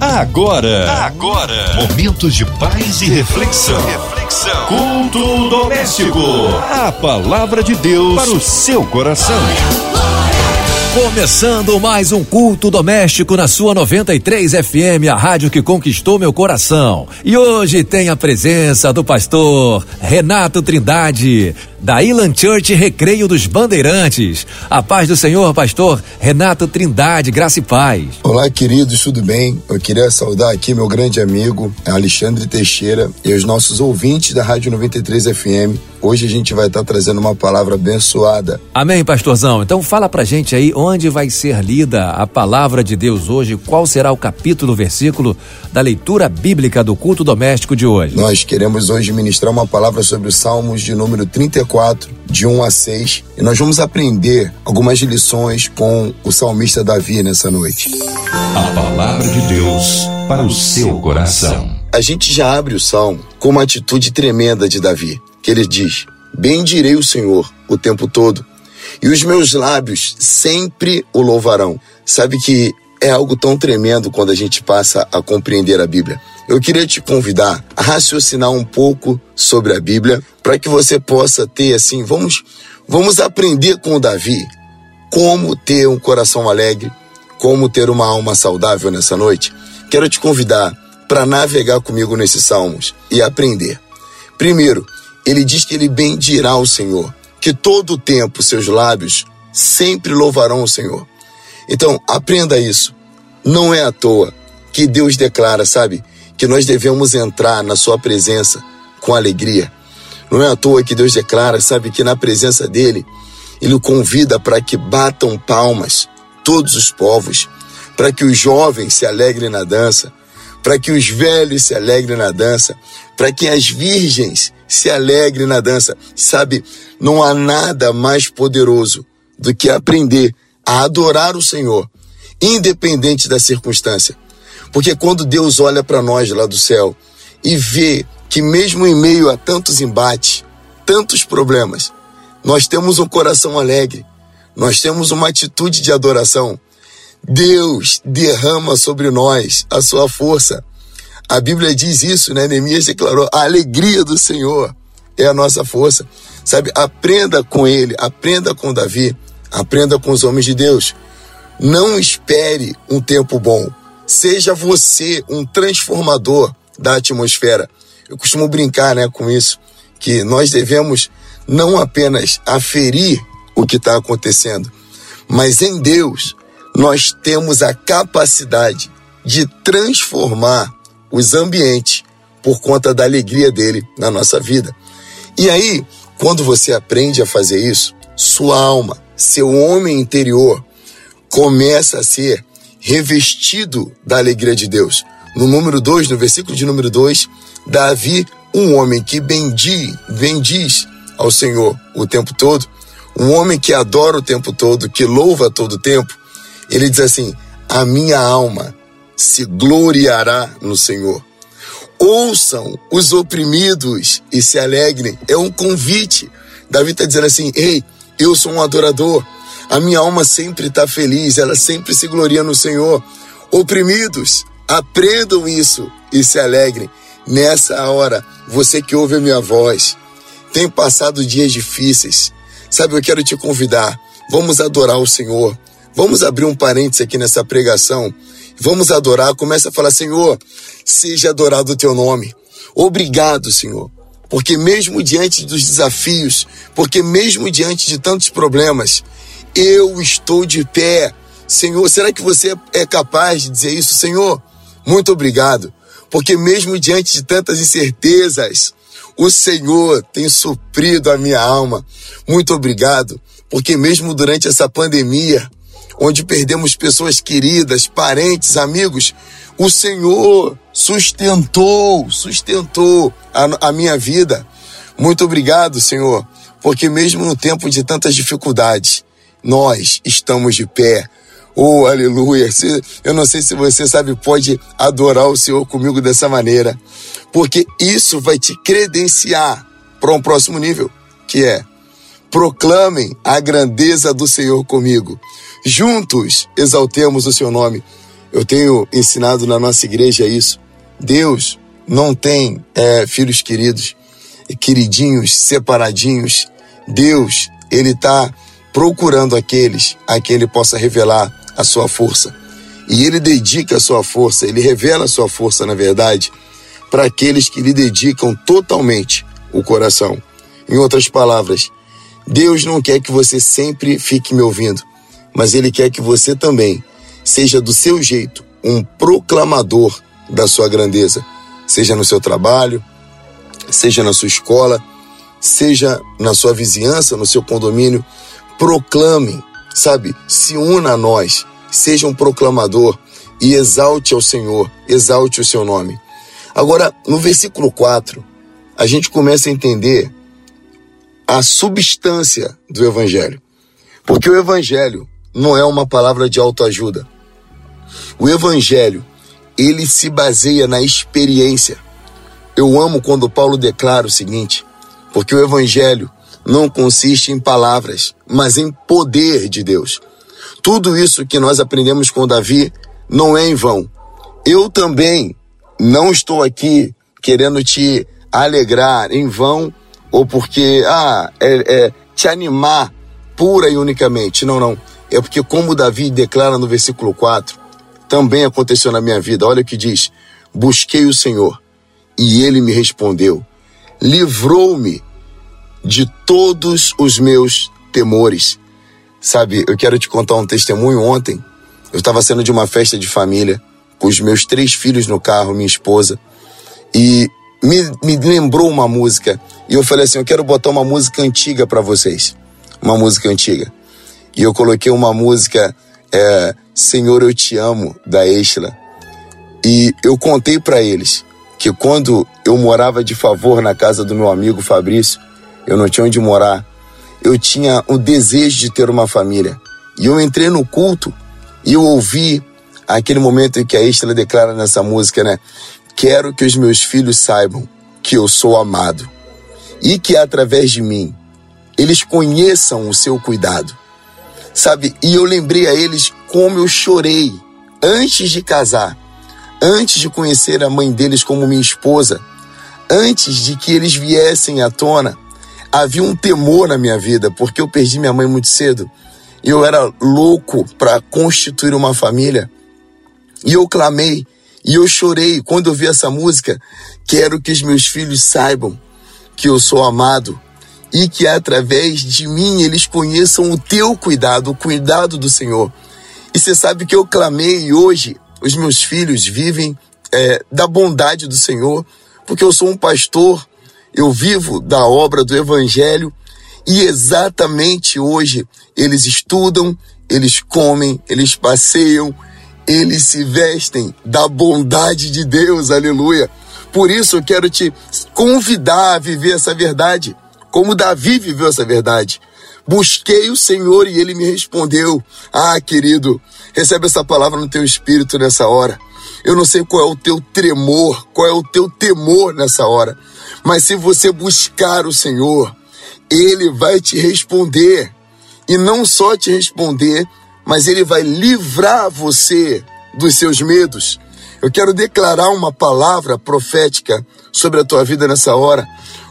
Agora, agora, momentos de paz e reflexão. Reflexão. Culto doméstico. A palavra de Deus para o seu coração. Começando mais um culto doméstico na sua 93 FM, a rádio que conquistou meu coração. E hoje tem a presença do pastor Renato Trindade, da Ilan Church Recreio dos Bandeirantes. A paz do Senhor, pastor Renato Trindade, graça e paz. Olá, queridos, tudo bem? Eu queria saudar aqui meu grande amigo Alexandre Teixeira e os nossos ouvintes da Rádio 93 FM. Hoje a gente vai estar trazendo uma palavra abençoada. Amém, pastorzão. Então fala pra gente aí onde vai ser lida a palavra de Deus hoje, qual será o capítulo, versículo da leitura bíblica do culto doméstico de hoje. Nós queremos hoje ministrar uma palavra sobre os Salmos de número 34, de 1 a 6, e nós vamos aprender algumas lições com o salmista Davi nessa noite. A palavra de Deus para o seu coração. A gente já abre o salmo com uma atitude tremenda de Davi, que ele diz: Bendirei o Senhor o tempo todo, e os meus lábios sempre o louvarão. Sabe que é algo tão tremendo quando a gente passa a compreender a Bíblia. Eu queria te convidar a raciocinar um pouco sobre a Bíblia para que você possa ter assim, vamos vamos aprender com o Davi como ter um coração alegre, como ter uma alma saudável nessa noite. Quero te convidar para navegar comigo nesses salmos e aprender. Primeiro, ele diz que ele bendirá o Senhor, que todo o tempo seus lábios sempre louvarão o Senhor. Então, aprenda isso. Não é à toa que Deus declara, sabe, que nós devemos entrar na sua presença com alegria. Não é à toa que Deus declara, sabe, que na presença dele, ele o convida para que batam palmas todos os povos, para que os jovens se alegrem na dança, para que os velhos se alegrem na dança, para que as virgens se alegrem na dança. Sabe, não há nada mais poderoso do que aprender a adorar o Senhor, independente da circunstância. Porque quando Deus olha para nós lá do céu e vê que, mesmo em meio a tantos embates, tantos problemas, nós temos um coração alegre, nós temos uma atitude de adoração. Deus derrama sobre nós a sua força. A Bíblia diz isso, né? Neemias declarou: a alegria do Senhor é a nossa força. Sabe, aprenda com ele, aprenda com Davi, aprenda com os homens de Deus. Não espere um tempo bom. Seja você um transformador da atmosfera. Eu costumo brincar né, com isso, que nós devemos não apenas aferir o que está acontecendo, mas em Deus nós temos a capacidade de transformar os ambientes por conta da alegria dele na nossa vida. E aí, quando você aprende a fazer isso, sua alma, seu homem interior começa a ser revestido da alegria de Deus. No número 2, no versículo de número 2, Davi, um homem que bendiz, bendiz ao Senhor o tempo todo, um homem que adora o tempo todo, que louva todo o tempo, ele diz assim: A minha alma se gloriará no Senhor. Ouçam os oprimidos e se alegrem. É um convite. Davi está dizendo assim: Ei, eu sou um adorador. A minha alma sempre está feliz, ela sempre se gloria no Senhor. Oprimidos, aprendam isso e se alegrem. Nessa hora, você que ouve a minha voz, tem passado dias difíceis. Sabe, eu quero te convidar. Vamos adorar o Senhor. Vamos abrir um parênteses aqui nessa pregação. Vamos adorar. Começa a falar: Senhor, seja adorado o teu nome. Obrigado, Senhor. Porque mesmo diante dos desafios, porque mesmo diante de tantos problemas, eu estou de pé. Senhor, será que você é capaz de dizer isso? Senhor, muito obrigado, porque mesmo diante de tantas incertezas, o Senhor tem suprido a minha alma. Muito obrigado, porque mesmo durante essa pandemia, onde perdemos pessoas queridas, parentes, amigos, o Senhor sustentou, sustentou a, a minha vida. Muito obrigado, Senhor, porque mesmo no tempo de tantas dificuldades, nós estamos de pé. Oh, aleluia. Eu não sei se você sabe, pode adorar o Senhor comigo dessa maneira, porque isso vai te credenciar para um próximo nível, que é proclamem a grandeza do Senhor comigo. Juntos exaltemos o seu nome. Eu tenho ensinado na nossa igreja isso. Deus não tem é, filhos queridos, queridinhos, separadinhos. Deus, ele está procurando aqueles a quem ele possa revelar a sua força. E ele dedica a sua força, ele revela a sua força, na verdade, para aqueles que lhe dedicam totalmente o coração. Em outras palavras, Deus não quer que você sempre fique me ouvindo, mas Ele quer que você também seja do seu jeito um proclamador da sua grandeza, seja no seu trabalho, seja na sua escola, seja na sua vizinhança, no seu condomínio. Proclame, sabe? Se una a nós, seja um proclamador e exalte ao Senhor, exalte o seu nome. Agora, no versículo 4, a gente começa a entender a substância do Evangelho. Porque o Evangelho não é uma palavra de autoajuda. O Evangelho, ele se baseia na experiência. Eu amo quando Paulo declara o seguinte, porque o Evangelho não consiste em palavras, mas em poder de Deus. Tudo isso que nós aprendemos com Davi não é em vão. Eu também não estou aqui querendo te alegrar em vão ou porque, ah, é, é te animar pura e unicamente. Não, não. É porque, como Davi declara no versículo 4, também aconteceu na minha vida. Olha o que diz: Busquei o Senhor e ele me respondeu, livrou-me de todos os meus temores. Sabe, eu quero te contar um testemunho. Ontem, eu estava saindo de uma festa de família com os meus três filhos no carro, minha esposa, e me, me lembrou uma música. E eu falei assim: eu quero botar uma música antiga para vocês. Uma música antiga. E eu coloquei uma música, é, Senhor, eu te amo, da Estela. E eu contei para eles que quando eu morava de favor na casa do meu amigo Fabrício, eu não tinha onde morar, eu tinha o desejo de ter uma família. E eu entrei no culto e eu ouvi aquele momento em que a Estela declara nessa música, né? Quero que os meus filhos saibam que eu sou amado e que através de mim eles conheçam o seu cuidado. Sabe? E eu lembrei a eles como eu chorei antes de casar, antes de conhecer a mãe deles como minha esposa, antes de que eles viessem à tona. Havia um temor na minha vida, porque eu perdi minha mãe muito cedo. Eu era louco para constituir uma família. E eu clamei e eu chorei quando eu vi essa música. Quero que os meus filhos saibam que eu sou amado e que através de mim eles conheçam o teu cuidado, o cuidado do Senhor. E você sabe que eu clamei e hoje os meus filhos vivem é, da bondade do Senhor, porque eu sou um pastor, eu vivo da obra do Evangelho e exatamente hoje eles estudam, eles comem, eles passeiam, eles se vestem da bondade de Deus, aleluia. Por isso eu quero te convidar a viver essa verdade, como Davi viveu essa verdade. Busquei o Senhor e ele me respondeu. Ah, querido, recebe essa palavra no teu espírito nessa hora. Eu não sei qual é o teu tremor, qual é o teu temor nessa hora, mas se você buscar o Senhor, ele vai te responder. E não só te responder, mas ele vai livrar você dos seus medos. Eu quero declarar uma palavra profética sobre a tua vida nessa hora.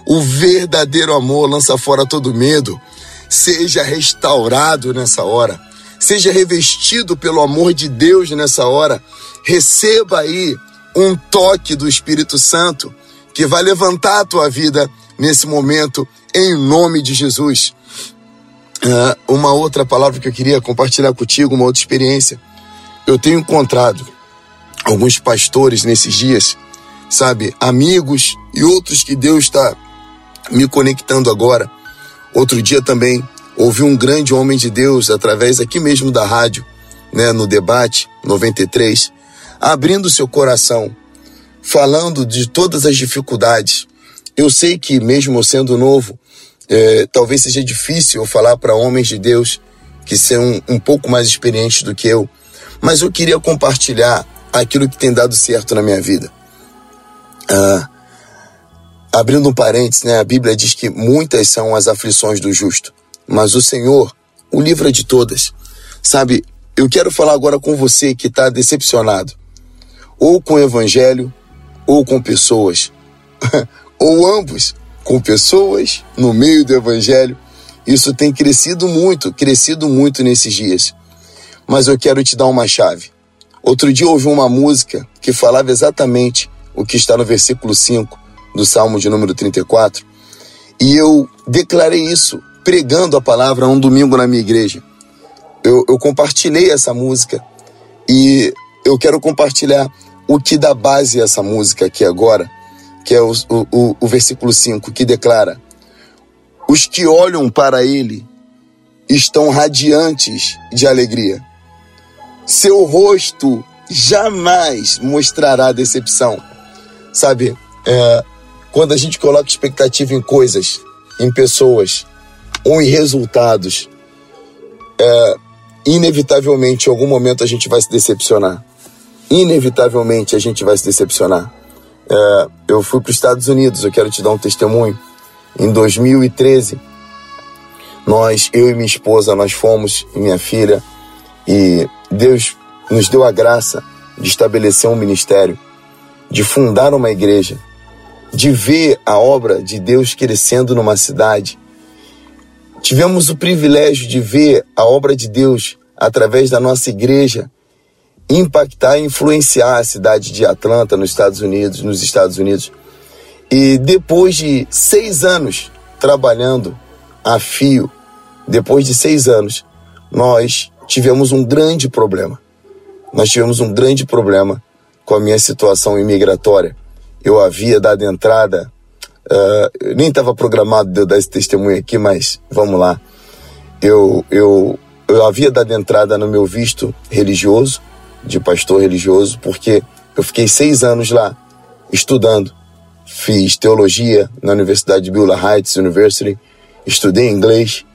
O verdadeiro amor lança fora todo medo. Seja restaurado nessa hora. Seja revestido pelo amor de Deus nessa hora. Receba aí um toque do Espírito Santo que vai levantar a tua vida nesse momento, em nome de Jesus. Uh, uma outra palavra que eu queria compartilhar contigo, uma outra experiência. Eu tenho encontrado alguns pastores nesses dias, sabe, amigos e outros que Deus está me conectando agora. Outro dia também ouvi um grande homem de Deus através aqui mesmo da rádio, né, no debate 93, abrindo seu coração, falando de todas as dificuldades. Eu sei que mesmo sendo novo, é, talvez seja difícil eu falar para homens de Deus que são um pouco mais experientes do que eu, mas eu queria compartilhar aquilo que tem dado certo na minha vida. Ah, abrindo um parênteses, né, a Bíblia diz que muitas são as aflições do justo, mas o Senhor o livra de todas. Sabe, eu quero falar agora com você que está decepcionado, ou com o evangelho, ou com pessoas, ou ambos, com pessoas no meio do evangelho. Isso tem crescido muito, crescido muito nesses dias. Mas eu quero te dar uma chave. Outro dia ouvi uma música que falava exatamente o que está no versículo 5 do Salmo de número 34, e eu declarei isso pregando a palavra um domingo na minha igreja eu, eu compartilhei essa música e eu quero compartilhar o que dá base a essa música aqui agora, que é o, o, o versículo 5, que declara: Os que olham para ele estão radiantes de alegria. Seu rosto jamais mostrará decepção. Sabe, é, quando a gente coloca expectativa em coisas, em pessoas ou em resultados, é, inevitavelmente, em algum momento, a gente vai se decepcionar. Inevitavelmente, a gente vai se decepcionar. É, eu fui para os Estados Unidos, eu quero te dar um testemunho. Em 2013, nós, eu e minha esposa, nós fomos, e minha filha, e Deus nos deu a graça de estabelecer um ministério, de fundar uma igreja, de ver a obra de Deus crescendo numa cidade, Tivemos o privilégio de ver a obra de Deus através da nossa igreja impactar e influenciar a cidade de Atlanta, nos Estados Unidos, nos Estados Unidos. E depois de seis anos trabalhando a fio, depois de seis anos, nós tivemos um grande problema. Nós tivemos um grande problema com a minha situação imigratória. Eu havia dado entrada Uh, nem estava programado de eu dar esse testemunho aqui, mas vamos lá. Eu, eu, eu havia dado entrada no meu visto religioso, de pastor religioso, porque eu fiquei seis anos lá estudando. Fiz teologia na Universidade de Beulah Heights University, estudei inglês.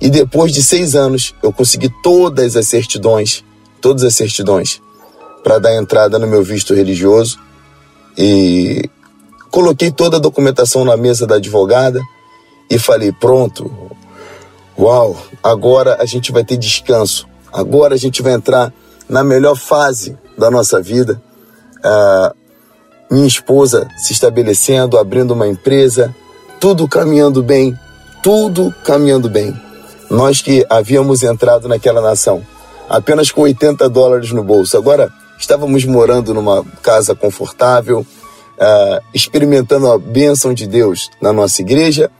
E depois de seis anos, eu consegui todas as certidões, todas as certidões, para dar entrada no meu visto religioso. E Coloquei toda a documentação na mesa da advogada e falei: pronto, uau, agora a gente vai ter descanso, agora a gente vai entrar na melhor fase da nossa vida. Ah, minha esposa se estabelecendo, abrindo uma empresa, tudo caminhando bem, tudo caminhando bem. Nós que havíamos entrado naquela nação apenas com 80 dólares no bolso, agora estávamos morando numa casa confortável, uh, experimentando a bênção de Deus na nossa igreja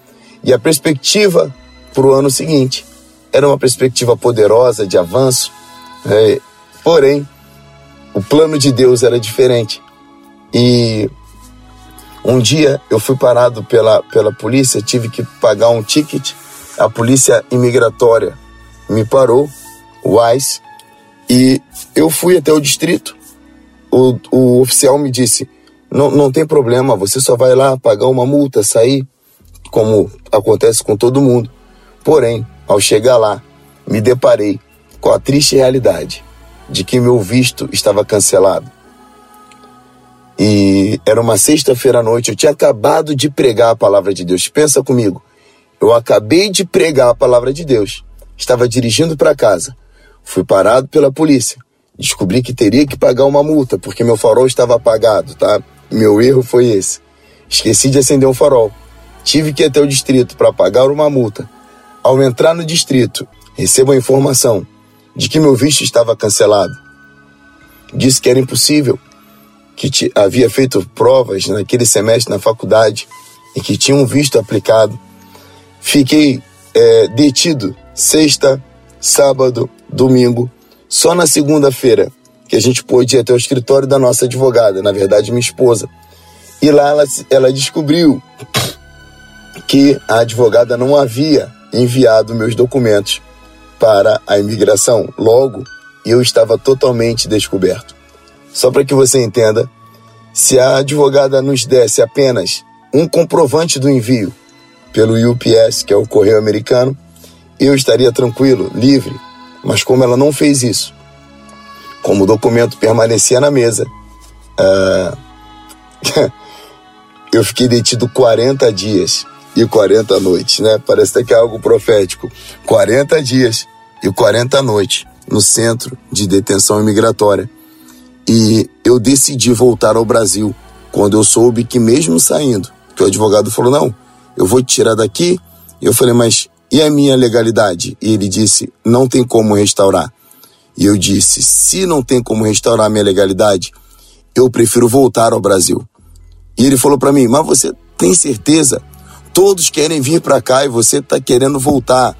e a perspectiva para o ano seguinte era uma perspectiva poderosa de avanço, é, porém o plano de Deus era diferente. E um dia eu fui parado pela, pela polícia, tive que pagar um ticket. A polícia imigratória me parou, o ICE, e eu fui até o distrito. O, o oficial me disse: não, não tem problema, você só vai lá pagar uma multa, sair, como acontece com todo mundo. Porém, ao chegar lá, me deparei com a triste realidade de que meu visto estava cancelado. E era uma sexta-feira à noite, eu tinha acabado de pregar a palavra de Deus. Pensa comigo, eu acabei de pregar a palavra de Deus, estava dirigindo para casa, fui parado pela polícia, descobri que teria que pagar uma multa porque meu farol estava apagado, tá? Meu erro foi esse. Esqueci de acender um farol. Tive que ir até o distrito para pagar uma multa. Ao entrar no distrito, recebo a informação de que meu visto estava cancelado. Disse que era impossível, que havia feito provas naquele semestre na faculdade e que tinha um visto aplicado. Fiquei é, detido sexta, sábado, domingo. Só na segunda-feira que a gente pôde ir até o escritório da nossa advogada, na verdade, minha esposa. E lá ela, ela descobriu que a advogada não havia enviado meus documentos para a imigração. Logo, eu estava totalmente descoberto. Só para que você entenda, se a advogada nos desse apenas um comprovante do envio pelo UPS, que é o correio americano, eu estaria tranquilo, livre. Mas como ela não fez isso, como o documento permanecia na mesa. Uh, eu fiquei detido 40 dias e 40 noites, né? Parece até que é algo profético. 40 dias e 40 noites no centro de detenção imigratória. E eu decidi voltar ao Brasil quando eu soube que, mesmo saindo, que o advogado falou: não, eu vou te tirar daqui. Eu falei: mas e a minha legalidade? E ele disse: não tem como restaurar. E eu disse: se não tem como restaurar a minha legalidade, eu prefiro voltar ao Brasil. E ele falou para mim: mas você tem certeza? Todos querem vir para cá e você está querendo voltar.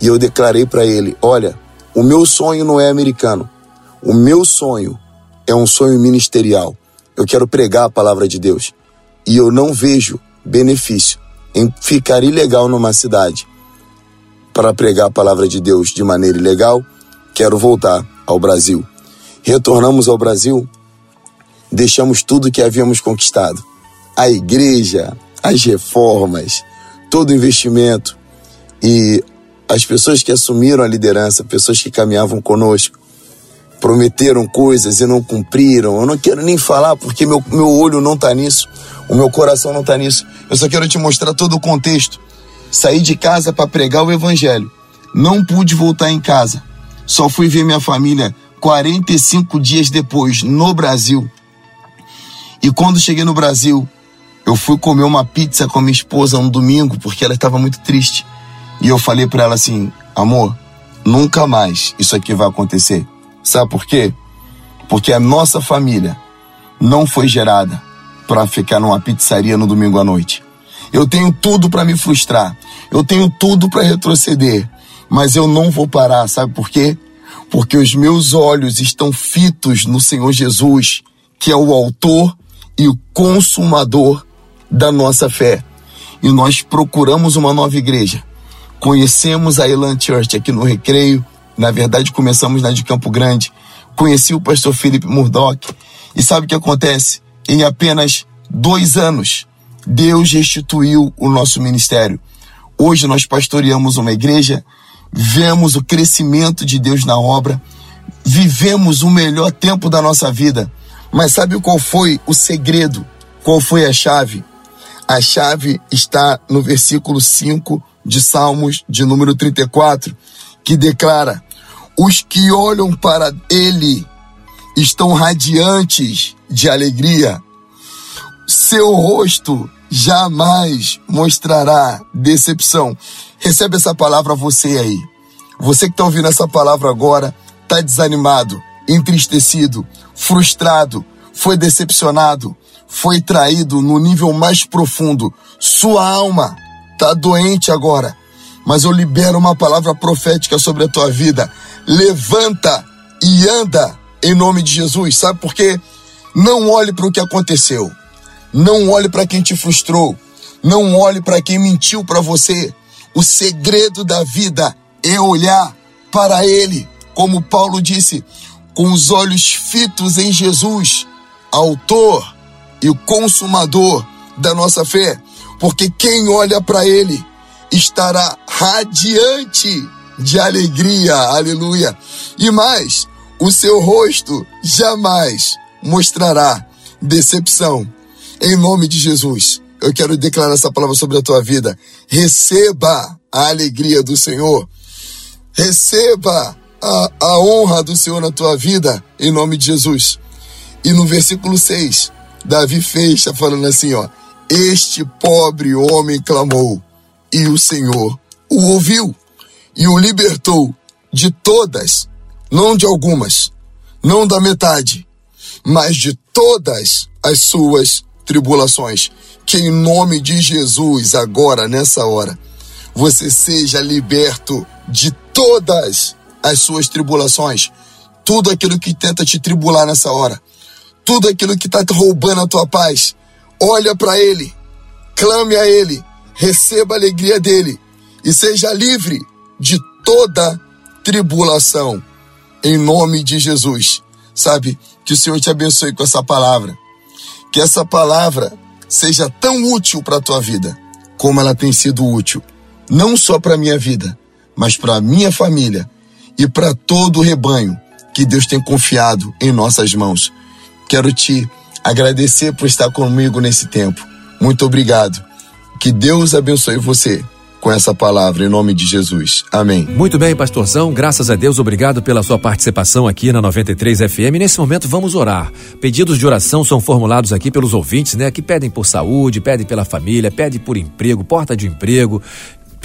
E eu declarei para ele: olha, o meu sonho não é americano. O meu sonho é um sonho ministerial. Eu quero pregar a palavra de Deus. E eu não vejo benefício em ficar ilegal numa cidade para pregar a palavra de Deus de maneira ilegal. Quero voltar ao Brasil. Retornamos ao Brasil, deixamos tudo que havíamos conquistado: a igreja, as reformas, todo o investimento e as pessoas que assumiram a liderança, pessoas que caminhavam conosco, prometeram coisas e não cumpriram. Eu não quero nem falar porque meu, meu olho não está nisso, o meu coração não está nisso. Eu só quero te mostrar todo o contexto. Saí de casa para pregar o evangelho. Não pude voltar em casa. Só fui ver minha família 45 dias depois, no Brasil. E quando cheguei no Brasil, eu fui comer uma pizza com minha esposa um domingo porque ela estava muito triste. E eu falei para ela assim: amor, nunca mais isso aqui vai acontecer. Sabe por quê? Porque a nossa família não foi gerada para ficar numa pizzaria no domingo à noite. Eu tenho tudo para me frustrar. Eu tenho tudo para retroceder. Mas eu não vou parar, sabe por quê? Porque os meus olhos estão fitos no Senhor Jesus, que é o autor e o consumador da nossa fé. E nós procuramos uma nova igreja. Conhecemos a Elan Church aqui no Recreio, na verdade, começamos na de Campo Grande. Conheci o pastor Felipe Murdoch. E sabe o que acontece? Em apenas dois anos, Deus restituiu o nosso ministério. Hoje nós pastoreamos uma igreja, vemos o crescimento de Deus na obra, vivemos o melhor tempo da nossa vida. Mas sabe qual foi o segredo? Qual foi a chave? A chave está no versículo 5 de Salmos, de número 34, que declara: os que olham para ele estão radiantes de alegria. Seu rosto jamais mostrará decepção. Recebe essa palavra você aí. Você que está ouvindo essa palavra agora, está desanimado, entristecido, frustrado, foi decepcionado, foi traído no nível mais profundo. Sua alma está doente agora. Mas eu libero uma palavra profética sobre a tua vida levanta e anda em nome de Jesus. Sabe por quê? Não olhe para o que aconteceu. Não olhe para quem te frustrou. Não olhe para quem mentiu para você. O segredo da vida é olhar para Ele, como Paulo disse, com os olhos fitos em Jesus, autor e o consumador da nossa fé. Porque quem olha para Ele estará radiante de alegria, aleluia. E mais, o seu rosto jamais mostrará decepção. Em nome de Jesus, eu quero declarar essa palavra sobre a tua vida. Receba a alegria do Senhor. Receba a, a honra do Senhor na tua vida, em nome de Jesus. E no versículo 6, Davi fecha falando assim, ó: Este pobre homem clamou, e o Senhor o ouviu e o libertou de todas, não de algumas, não da metade, mas de todas as suas tribulações. Que em nome de Jesus, agora, nessa hora, você seja liberto de todas as suas tribulações. Tudo aquilo que tenta te tribular nessa hora. Tudo aquilo que está roubando a tua paz. Olha para Ele. Clame a Ele. Receba a alegria dele. E seja livre de toda tribulação. Em nome de Jesus. Sabe? Que o Senhor te abençoe com essa palavra. Que essa palavra seja tão útil para a tua vida como ela tem sido útil, não só para a minha vida, mas para a minha família e para todo o rebanho que Deus tem confiado em nossas mãos. Quero te agradecer por estar comigo nesse tempo. Muito obrigado. Que Deus abençoe você com essa palavra, em nome de Jesus. Amém. Muito bem, pastorzão, graças a Deus, obrigado pela sua participação aqui na 93 FM. Nesse momento vamos orar. Pedidos de oração são formulados aqui pelos ouvintes, né? Que pedem por saúde, pedem pela família, pedem por emprego, porta de emprego,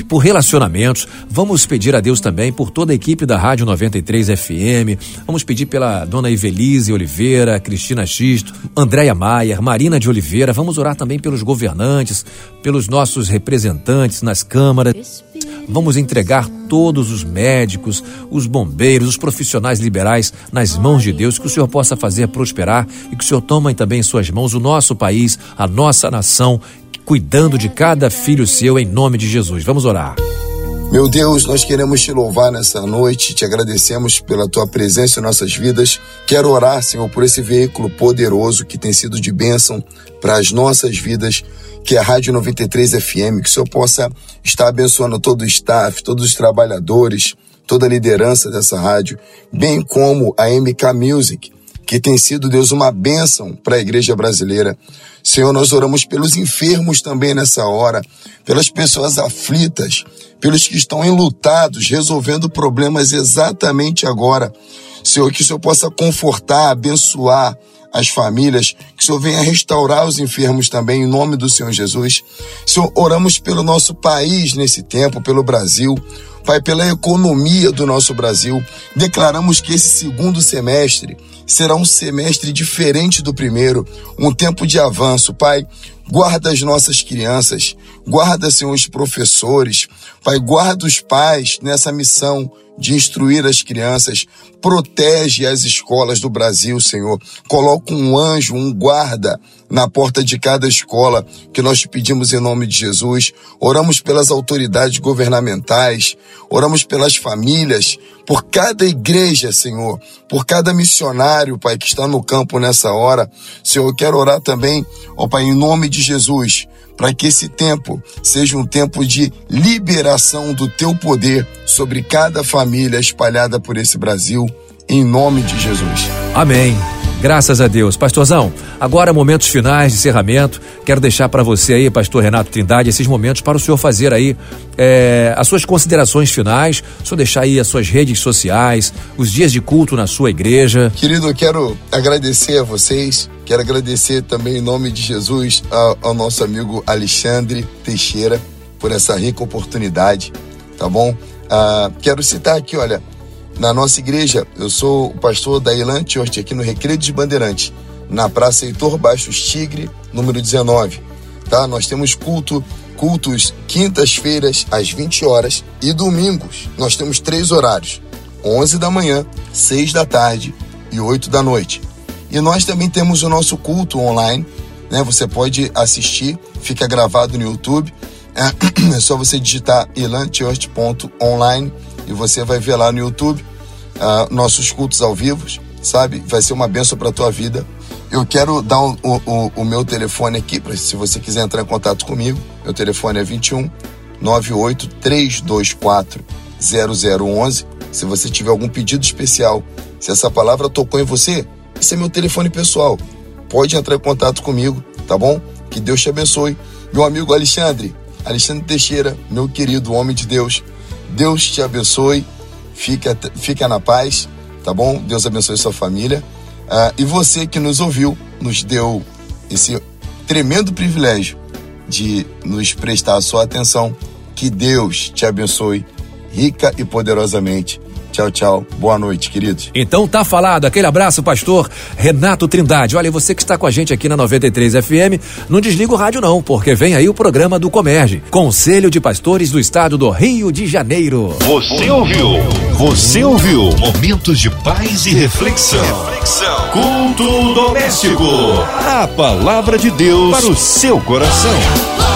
por relacionamentos. Vamos pedir a Deus também por toda a equipe da Rádio 93 FM. Vamos pedir pela dona Ivelise Oliveira, Cristina Xisto, Andréia Maier, Marina de Oliveira. Vamos orar também pelos governantes, pelos nossos representantes nas câmaras. Vamos entregar todos os médicos, os bombeiros, os profissionais liberais nas mãos de Deus, que o Senhor possa fazer prosperar e que o Senhor tome também em suas mãos o nosso país, a nossa nação cuidando de cada filho seu em nome de Jesus. Vamos orar. Meu Deus, nós queremos te louvar nessa noite, te agradecemos pela tua presença em nossas vidas. Quero orar, Senhor, por esse veículo poderoso que tem sido de bênção para as nossas vidas, que é a Rádio 93 FM, que o Senhor possa estar abençoando todo o staff, todos os trabalhadores, toda a liderança dessa rádio, bem como a MK Music, que tem sido, Deus, uma bênção para a igreja brasileira. Senhor, nós oramos pelos enfermos também nessa hora, pelas pessoas aflitas, pelos que estão enlutados, resolvendo problemas exatamente agora. Senhor, que o Senhor possa confortar, abençoar as famílias, que o Senhor venha restaurar os enfermos também, em nome do Senhor Jesus. Senhor, oramos pelo nosso país nesse tempo, pelo Brasil. Pai, pela economia do nosso Brasil, declaramos que esse segundo semestre será um semestre diferente do primeiro, um tempo de avanço. Pai, guarda as nossas crianças, guarda, Senhor, os professores, Pai, guarda os pais nessa missão de instruir as crianças, protege as escolas do Brasil, Senhor. Coloca um anjo, um guarda na porta de cada escola, que nós te pedimos em nome de Jesus. Oramos pelas autoridades governamentais, oramos pelas famílias, por cada igreja, Senhor, por cada missionário, Pai, que está no campo nessa hora. Senhor, eu quero orar também, ó Pai, em nome de Jesus, para que esse tempo seja um tempo de liberação do teu poder sobre cada família espalhada por esse Brasil, em nome de Jesus. Amém. Graças a Deus. Pastorzão, agora momentos finais de encerramento. Quero deixar para você aí, pastor Renato Trindade, esses momentos para o senhor fazer aí é, as suas considerações finais, senhor deixar aí as suas redes sociais, os dias de culto na sua igreja. Querido, eu quero agradecer a vocês, quero agradecer também em nome de Jesus ao, ao nosso amigo Alexandre Teixeira por essa rica oportunidade, tá bom? Ah, quero citar aqui, olha, na nossa igreja. Eu sou o pastor da Ilan aqui no Recreio dos Bandeirantes, na Praça Heitor Baixos Tigre, número 19. Tá? Nós temos culto, cultos quintas-feiras às 20 horas e domingos. Nós temos três horários: 11 da manhã, 6 da tarde e 8 da noite. E nós também temos o nosso culto online, né? Você pode assistir, fica gravado no YouTube. É, é só você digitar ilanchurch.online e você vai ver lá no YouTube uh, nossos cultos ao vivo, sabe? Vai ser uma benção para tua vida. Eu quero dar o, o, o meu telefone aqui, para se você quiser entrar em contato comigo. Meu telefone é 21 98 324 0011. Se você tiver algum pedido especial, se essa palavra tocou em você, esse é meu telefone pessoal. Pode entrar em contato comigo, tá bom? Que Deus te abençoe. Meu amigo Alexandre, Alexandre Teixeira, meu querido homem de Deus, Deus te abençoe, fica, fica na paz, tá bom? Deus abençoe sua família. Uh, e você que nos ouviu, nos deu esse tremendo privilégio de nos prestar a sua atenção. Que Deus te abençoe rica e poderosamente Tchau, tchau. Boa noite, queridos. Então tá falado. Aquele abraço, pastor Renato Trindade. Olha, você que está com a gente aqui na 93 FM, não desliga o rádio não, porque vem aí o programa do Comerge, Conselho de Pastores do Estado do Rio de Janeiro. Você ouviu? Você ouviu? Momentos de paz e reflexão. reflexão. Culto doméstico. A palavra de Deus para o seu coração.